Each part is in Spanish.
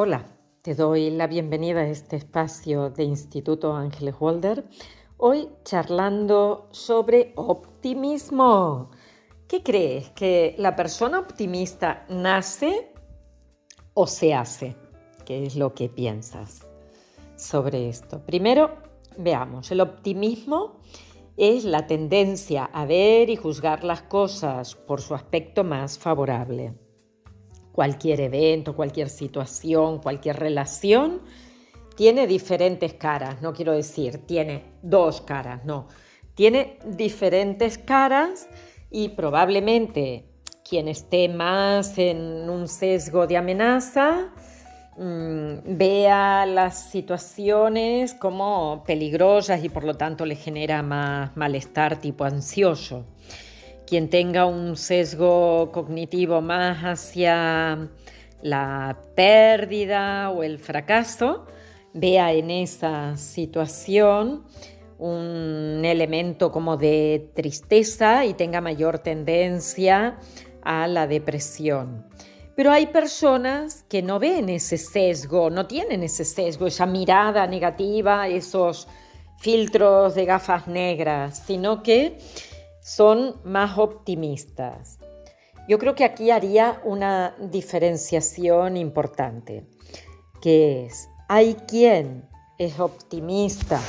Hola, te doy la bienvenida a este espacio de Instituto Ángeles Walder. Hoy charlando sobre optimismo. ¿Qué crees? ¿Que la persona optimista nace o se hace? ¿Qué es lo que piensas sobre esto? Primero, veamos, el optimismo es la tendencia a ver y juzgar las cosas por su aspecto más favorable cualquier evento, cualquier situación, cualquier relación, tiene diferentes caras, no quiero decir, tiene dos caras, no, tiene diferentes caras y probablemente quien esté más en un sesgo de amenaza mm, vea las situaciones como peligrosas y por lo tanto le genera más malestar tipo ansioso quien tenga un sesgo cognitivo más hacia la pérdida o el fracaso, vea en esa situación un elemento como de tristeza y tenga mayor tendencia a la depresión. Pero hay personas que no ven ese sesgo, no tienen ese sesgo, esa mirada negativa, esos filtros de gafas negras, sino que son más optimistas. Yo creo que aquí haría una diferenciación importante, que es, hay quien es optimista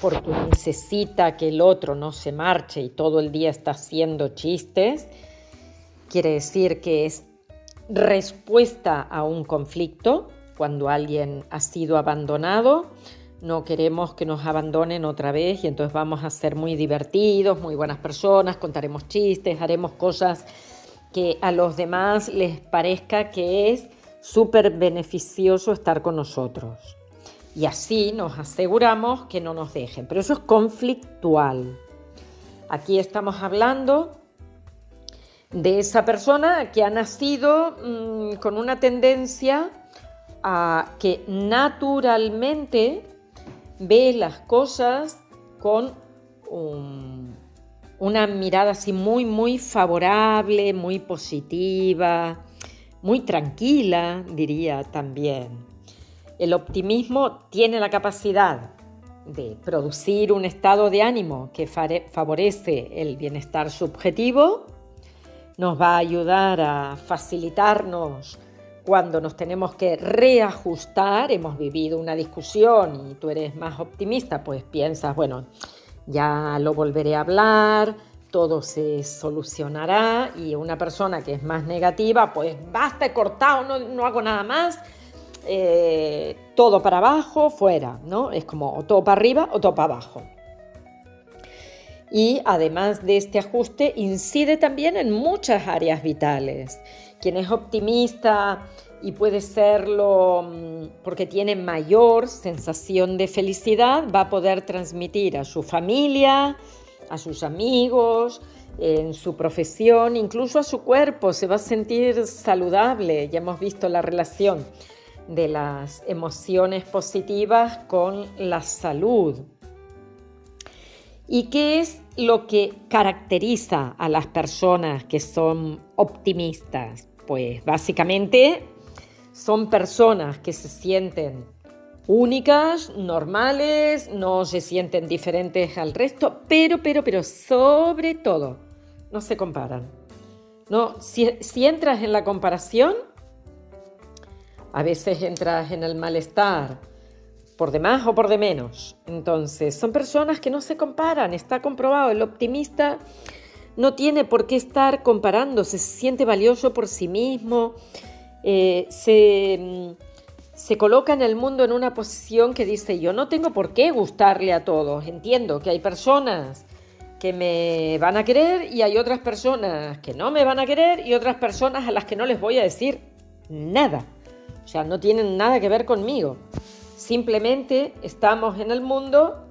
porque necesita que el otro no se marche y todo el día está haciendo chistes, quiere decir que es respuesta a un conflicto cuando alguien ha sido abandonado no queremos que nos abandonen otra vez y entonces vamos a ser muy divertidos, muy buenas personas, contaremos chistes, haremos cosas que a los demás les parezca que es súper beneficioso estar con nosotros. Y así nos aseguramos que no nos dejen. Pero eso es conflictual. Aquí estamos hablando de esa persona que ha nacido mm, con una tendencia a que naturalmente ve las cosas con una mirada así muy, muy favorable, muy positiva, muy tranquila, diría también. El optimismo tiene la capacidad de producir un estado de ánimo que favorece el bienestar subjetivo, nos va a ayudar a facilitarnos cuando nos tenemos que reajustar, hemos vivido una discusión y tú eres más optimista, pues piensas, bueno, ya lo volveré a hablar, todo se solucionará y una persona que es más negativa, pues basta, he cortado, no, no hago nada más, eh, todo para abajo, fuera, ¿no? Es como o todo para arriba o todo para abajo. Y además de este ajuste, incide también en muchas áreas vitales quien es optimista y puede serlo mm, porque tiene mayor sensación de felicidad, va a poder transmitir a su familia, a sus amigos, en su profesión, incluso a su cuerpo, se va a sentir saludable. Ya hemos visto la relación de las emociones positivas con la salud. ¿Y qué es lo que caracteriza a las personas que son optimistas? Pues básicamente son personas que se sienten únicas, normales, no se sienten diferentes al resto, pero, pero, pero sobre todo, no se comparan. No, si, si entras en la comparación, a veces entras en el malestar, por de más o por de menos. Entonces, son personas que no se comparan, está comprobado. El optimista no tiene por qué estar comparándose, se siente valioso por sí mismo, eh, se, mm, se coloca en el mundo en una posición que dice, yo no tengo por qué gustarle a todos, entiendo que hay personas que me van a querer y hay otras personas que no me van a querer y otras personas a las que no les voy a decir nada. O sea, no tienen nada que ver conmigo. Simplemente estamos en el mundo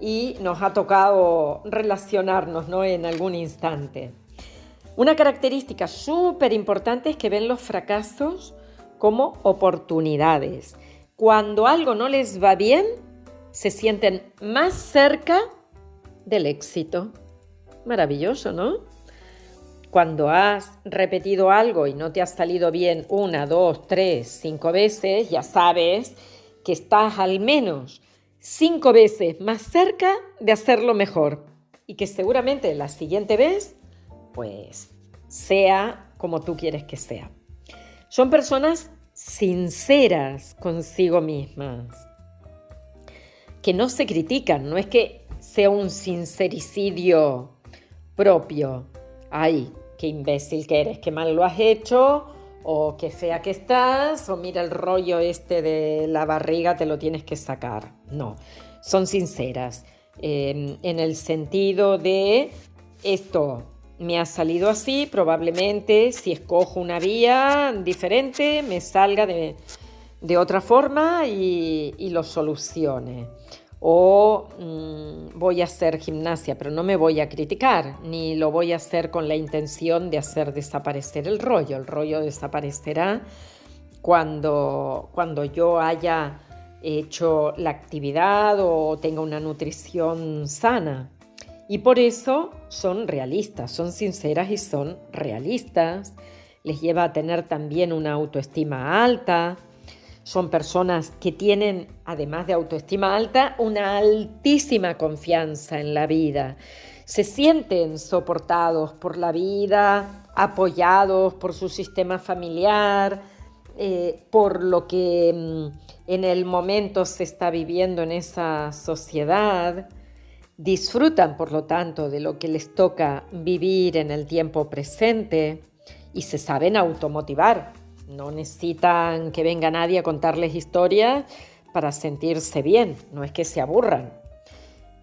y nos ha tocado relacionarnos ¿no? en algún instante. Una característica súper importante es que ven los fracasos como oportunidades. Cuando algo no les va bien, se sienten más cerca del éxito. Maravilloso, ¿no? Cuando has repetido algo y no te ha salido bien una, dos, tres, cinco veces, ya sabes que estás al menos cinco veces más cerca de hacerlo mejor y que seguramente la siguiente vez, pues, sea como tú quieres que sea. Son personas sinceras consigo mismas, que no se critican, no es que sea un sincericidio propio. Ay, qué imbécil que eres, qué mal lo has hecho, o qué fea que estás, o mira el rollo este de la barriga, te lo tienes que sacar. No, son sinceras em, en el sentido de esto me ha salido así, probablemente si escojo una vía diferente me salga de, otra forma y, lo solucione. O mm, voy a hacer gimnasia, pero no me voy a criticar, ni lo voy a hacer con la intención de hacer desaparecer el rollo. El rollo desaparecerá cuando, cuando yo haya hecho la actividad o tenga una nutrición sana. Y por eso son realistas, son sinceras y son realistas. Les lleva a tener también una autoestima alta. Son personas que tienen, además de autoestima alta, una altísima confianza en la vida. Se sienten soportados por la vida, apoyados por su sistema familiar, eh, por lo que mm, en el momento se está viviendo en esa sociedad disfrutan, por lo tanto, de lo que les toca vivir en el tiempo presente y se saben automotivar. No necesitan que venga nadie a contarles historias para sentirse bien, no es que se aburran.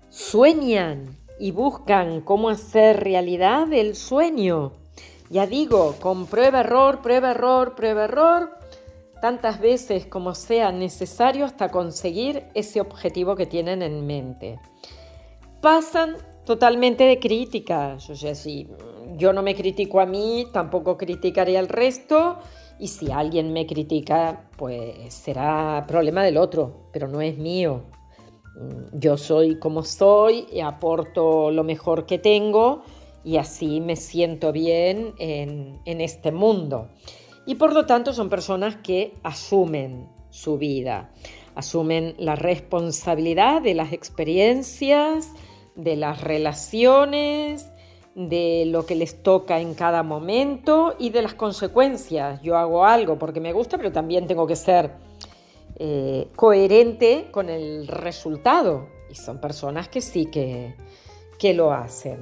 Sueñan y buscan cómo hacer realidad el sueño. Ya digo, con prueba, error, prueba, error, prueba, error, tantas veces como sea necesario hasta conseguir ese objetivo que tienen en mente pasan totalmente de crítica. O sea, si yo no me critico a mí, tampoco criticaré al resto. Y si alguien me critica, pues será problema del otro, pero no es mío. Yo soy como soy, y aporto lo mejor que tengo y así me siento bien en, en este mundo. Y por lo tanto son personas que asumen su vida, asumen la responsabilidad de las experiencias, de las relaciones, de lo que les toca en cada momento y de las consecuencias. Yo hago algo porque me gusta, pero también tengo que ser eh, coherente con el resultado. Y son personas que sí que, que lo hacen.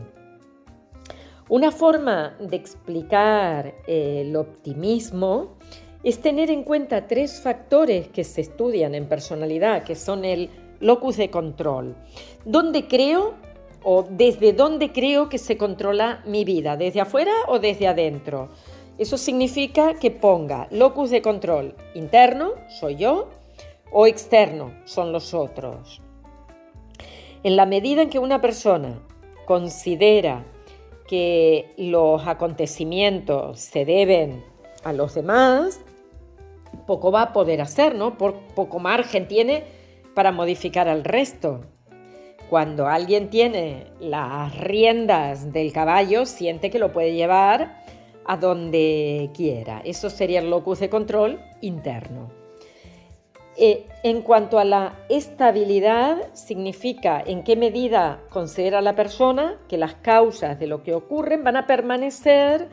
Una forma de explicar eh, el optimismo es tener en cuenta tres factores que se estudian en personalidad, que son el locus de control. ¿Dónde creo o desde dónde creo que se controla mi vida? ¿Desde afuera o desde adentro? Eso significa que ponga locus de control interno, soy yo, o externo, son los otros. En la medida en que una persona considera que los acontecimientos se deben a los demás, poco va a poder hacer, ¿no? Por poco margen tiene para modificar al resto. Cuando alguien tiene las riendas del caballo, siente que lo puede llevar a donde quiera. Eso sería el locus de control interno. Eh, en cuanto a la estabilidad, significa en qué medida considera la persona que las causas de lo que ocurren van a permanecer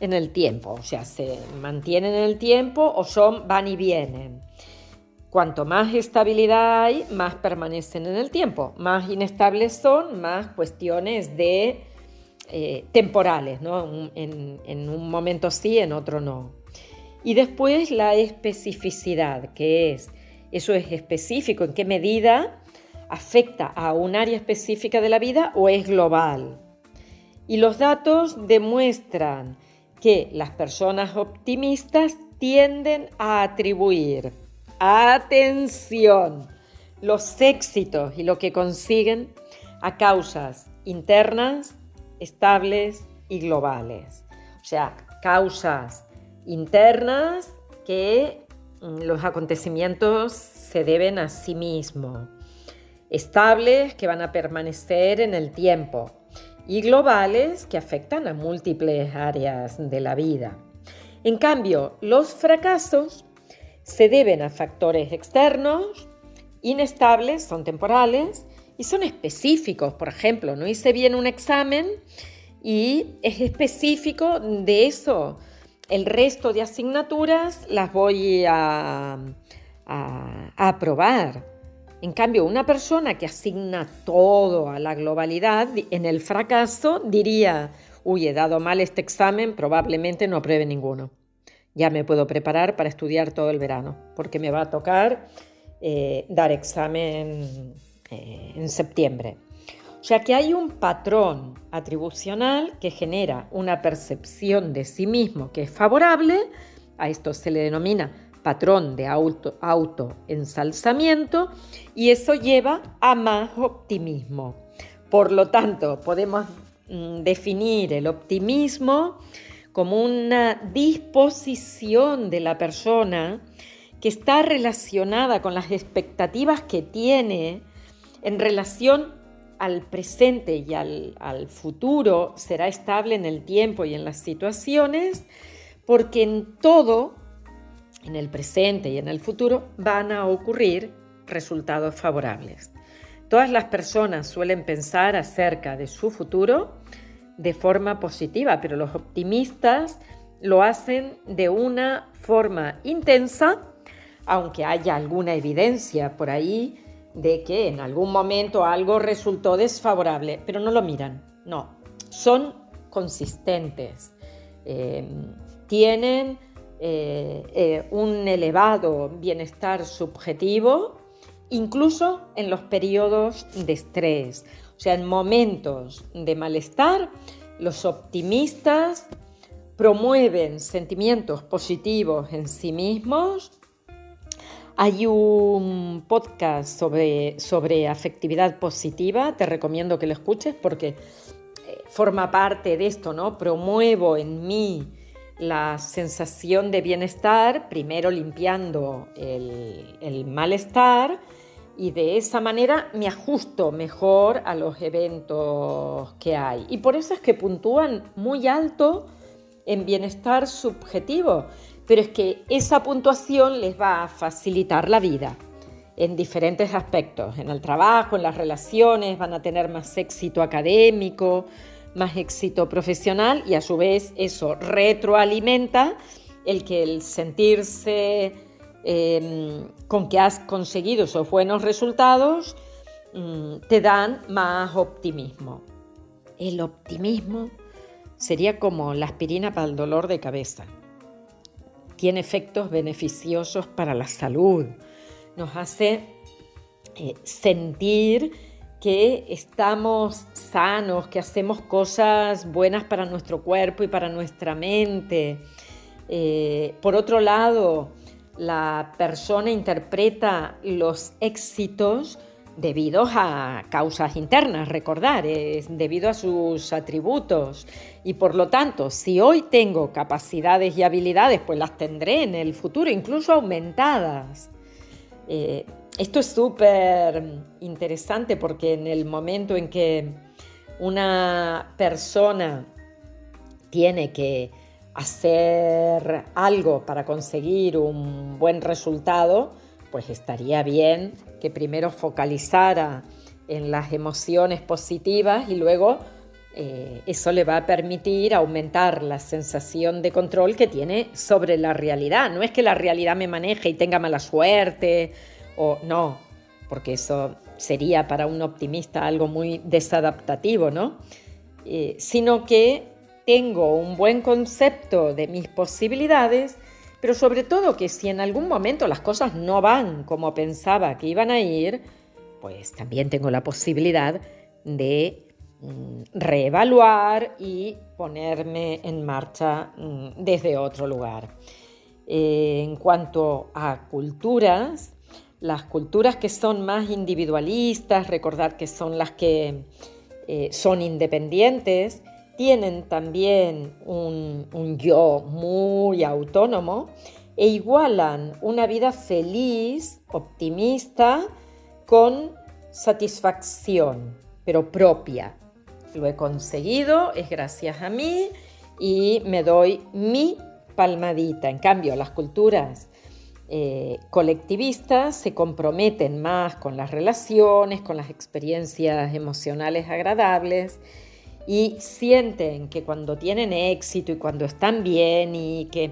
en el tiempo, o sea, se mantienen en el tiempo o son van y vienen. Cuanto más estabilidad hay, más permanecen en el tiempo. Más inestables son, más cuestiones de eh, temporales, ¿no? En, en un momento sí, en otro no. Y después la especificidad, que es, eso es específico, en qué medida afecta a un área específica de la vida o es global. Y los datos demuestran que las personas optimistas tienden a atribuir atención, los éxitos y lo que consiguen a causas internas, estables y globales. O sea, causas internas que mm, los acontecimientos se deben a sí mismo, estables que van a permanecer en el tiempo y globales que afectan a múltiples áreas de la vida. En cambio, los fracasos se deben a factores externos, inestables, son temporales y son específicos. Por ejemplo, no hice bien un examen y es específico de eso. El resto de asignaturas las voy a, aprobar. En cambio, una persona que asigna todo a la globalidad, en el fracaso diría, uy, he dado mal este examen, probablemente no apruebe ninguno. Ya me puedo preparar para estudiar todo el verano, porque me va a tocar eh, dar examen eh, en septiembre. O sea que hay un patrón atribucional que genera una percepción de sí mismo que es favorable, a esto se le denomina patrón de auto, autoensalzamiento y eso lleva a más optimismo. Por lo tanto, podemos mm, definir el optimismo como una disposición de la persona que está relacionada con las expectativas que tiene en relación al presente y al, futuro, será estable en el tiempo y en las situaciones, porque en todo, en el presente y en el futuro, van a ocurrir resultados favorables. Todas las personas suelen pensar acerca de su futuro de forma positiva, pero los optimistas lo hacen de una forma intensa, aunque haya alguna evidencia por ahí de que en algún momento algo resultó desfavorable, pero no lo miran, no, son consistentes, eh, tienen eh, eh, un elevado bienestar subjetivo, incluso en los periodos de estrés. Sea, en momentos de malestar, los optimistas promueven sentimientos positivos en sí mismos. Hay un podcast sobre, sobre afectividad positiva, te recomiendo que lo escuches porque eh, forma parte de esto, ¿no? Promuevo en mí la sensación de bienestar, primero limpiando el, el malestar y de esa manera me ajusto mejor a los eventos que hay. Y por eso es que puntúan muy alto en bienestar subjetivo, pero es que esa puntuación les va a facilitar la vida en diferentes aspectos, en el trabajo, en las relaciones, van a tener más éxito académico, más éxito profesional y a su vez eso retroalimenta el que el sentirse Em, con que has conseguido esos buenos resultados, mm, te dan más optimismo. El optimismo sería como la aspirina para el dolor de cabeza. Tiene efectos beneficiosos para la salud. Nos hace eh, sentir que estamos sanos, que hacemos cosas buenas para nuestro cuerpo y para nuestra mente. Eh, por otro lado, la persona interpreta los éxitos debido a causas internas, recordar, es debido a sus atributos. Y por lo tanto, si hoy tengo capacidades y habilidades, pues las tendré en el futuro, incluso aumentadas. Eh, esto es súper interesante porque en el momento en que una persona tiene que hacer algo para conseguir un buen resultado, pues estaría bien que primero focalizara en las emociones positivas y luego eh, eso le va a permitir aumentar la sensación de control que tiene sobre la realidad. No es que la realidad me maneje y tenga mala suerte o no, porque eso sería para un optimista algo muy desadaptativo, ¿no? Eh, sino que tengo un buen concepto de mis posibilidades, pero sobre todo que si en algún momento las cosas no van como pensaba que iban a ir, pues también tengo la posibilidad de mm, reevaluar y ponerme en marcha mm, desde otro lugar. Eh, en cuanto a culturas, las culturas que son más individualistas, recordar que son las que eh, son independientes, tienen también un, yo muy autónomo e igualan una vida feliz, optimista, con satisfacción, pero propia. lo he conseguido, es gracias a mí y me doy mi palmadita. En cambio, las culturas eh, colectivistas se comprometen más con las relaciones, con las experiencias emocionales agradables y sienten que cuando tienen éxito y cuando están bien y que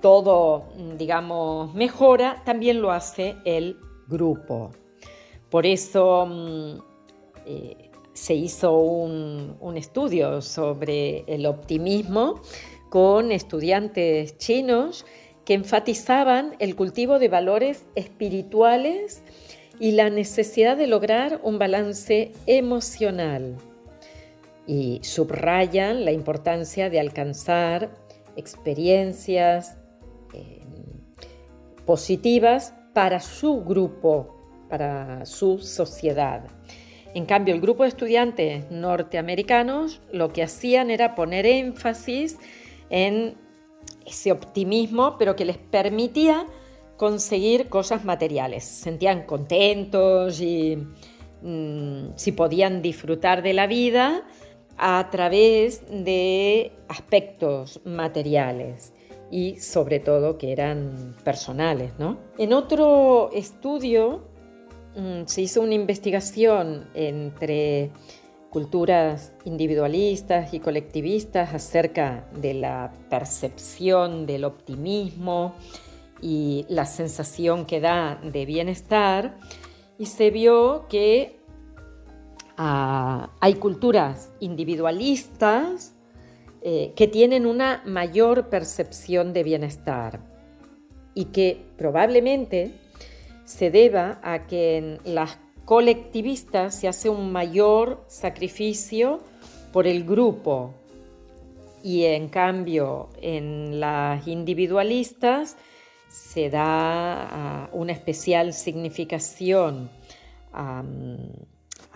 todo, digamos, mejora, también lo hace el grupo. Por eso mm, eh, se hizo un estudio sobre el optimismo con estudiantes chinos que enfatizaban el cultivo de valores espirituales y la necesidad de lograr un balance emocional. Y subrayan la importancia de alcanzar experiencias eh, positivas para su grupo, para su sociedad. En cambio, el grupo de estudiantes norteamericanos lo que hacían era poner énfasis en ese optimismo, pero que les permitía conseguir cosas materiales. Se sentían contentos y mm, si podían disfrutar de la vida a través de aspectos materiales y sobre todo que eran personales. En otro estudio mm, se hizo una investigación entre culturas individualistas y colectivistas acerca de la percepción del optimismo y la sensación que da de bienestar y se vio que hay culturas individualistas eh, que tienen una mayor percepción de bienestar y que probablemente se deba a que en las colectivista se hace un mayor sacrificio por el grupo. Y en cambio en las individualistas se da ah, una especial significación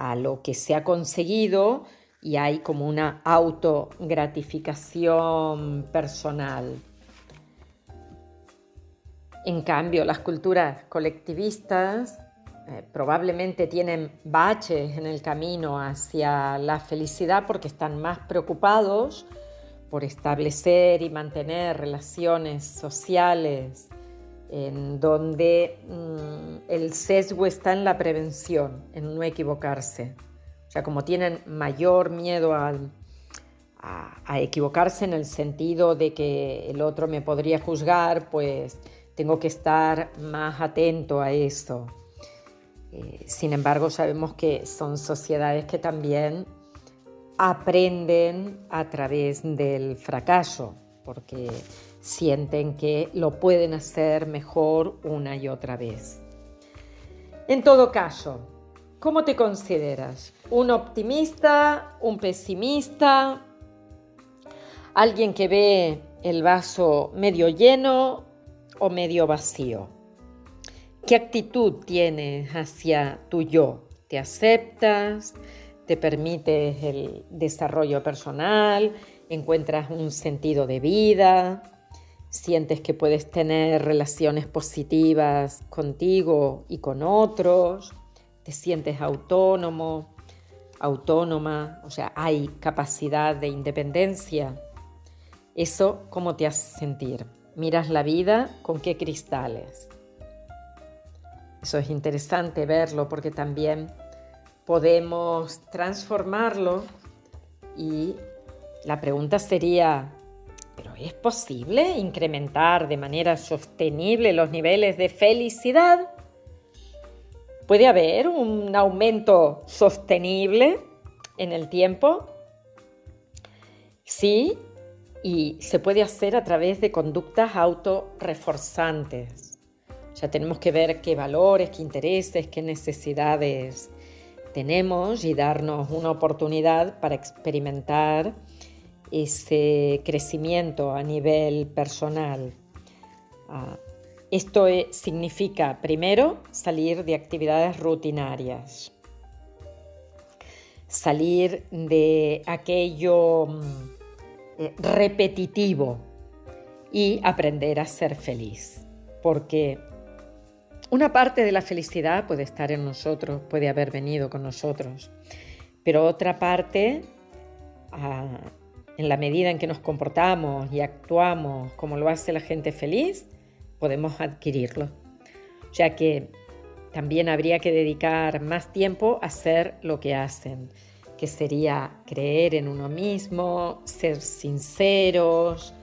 a lo que se ha conseguido y hay como una autogratificación personal. En cambio, las culturas colectivistas eh, probablemente tienen baches en el camino hacia la felicidad porque están más preocupados por establecer y mantener relaciones sociales en donde mm, el sesgo está en la prevención, en no equivocarse. O sea, como tienen mayor miedo a, equivocarse en el sentido de que el otro me podría juzgar, pues tengo que estar más atento a eso. Eh, sin embargo, sabemos que son sociedades que también aprenden a través del fracaso, porque sienten que lo pueden hacer mejor una y otra vez. En todo caso, ¿cómo te consideras? ¿Un optimista? ¿Un pesimista? ¿Alguien que ve el vaso medio lleno o medio vacío? ¿Qué actitud tienes hacia tu yo? ¿Te aceptas? ¿Te permites el desarrollo personal? ¿Encuentras un sentido de vida? ¿Sientes que puedes tener relaciones positivas contigo y con otros? ¿Te sientes autónomo? autónoma, o sea, hay capacidad de independencia. Eso, ¿cómo te hace sentir? Miras la vida con qué cristales. Eso es interesante verlo porque también podemos transformarlo y la pregunta sería, ¿pero es posible incrementar de manera sostenible los niveles de felicidad? ¿Puede haber un aumento sostenible en el tiempo? Sí, y se puede hacer a través de conductas autorreforzantes ya tenemos que ver qué valores, qué intereses, qué necesidades tenemos y darnos una oportunidad para experimentar ese crecimiento a nivel personal. Ah, esto e, significa, primero, salir de actividades rutinarias, salir de aquello mm, eh, repetitivo y aprender a ser feliz, porque una parte de la felicidad puede estar en nosotros, puede haber venido con nosotros, pero otra parte en la medida en que nos comportamos y actuamos como lo hace la gente feliz, podemos adquirirlo. Ya que también habría que dedicar más tiempo a hacer lo que hacen, que sería creer en uno mismo, ser sinceros,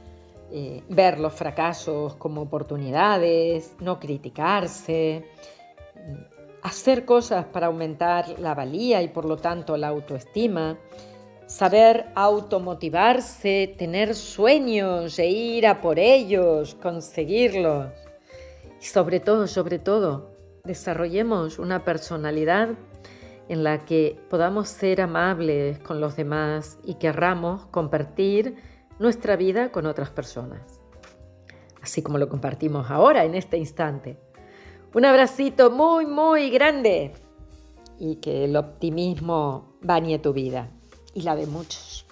eh, ver los fracasos como oportunidades, no criticarse, hacer cosas para aumentar la valía y por lo tanto la autoestima, saber automotivarse, tener sueños e ir a por ellos, conseguirlos. Y sobre todo, sobre todo, desarrollemos una personalidad en la que podamos ser amables con los demás y querramos compartir nuestra vida con otras personas, así como lo compartimos ahora en este instante. Un abracito muy, muy grande y que el optimismo bañe tu vida y la de muchos.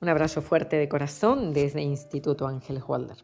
Un abrazo fuerte de corazón desde Instituto Ángeles Walder.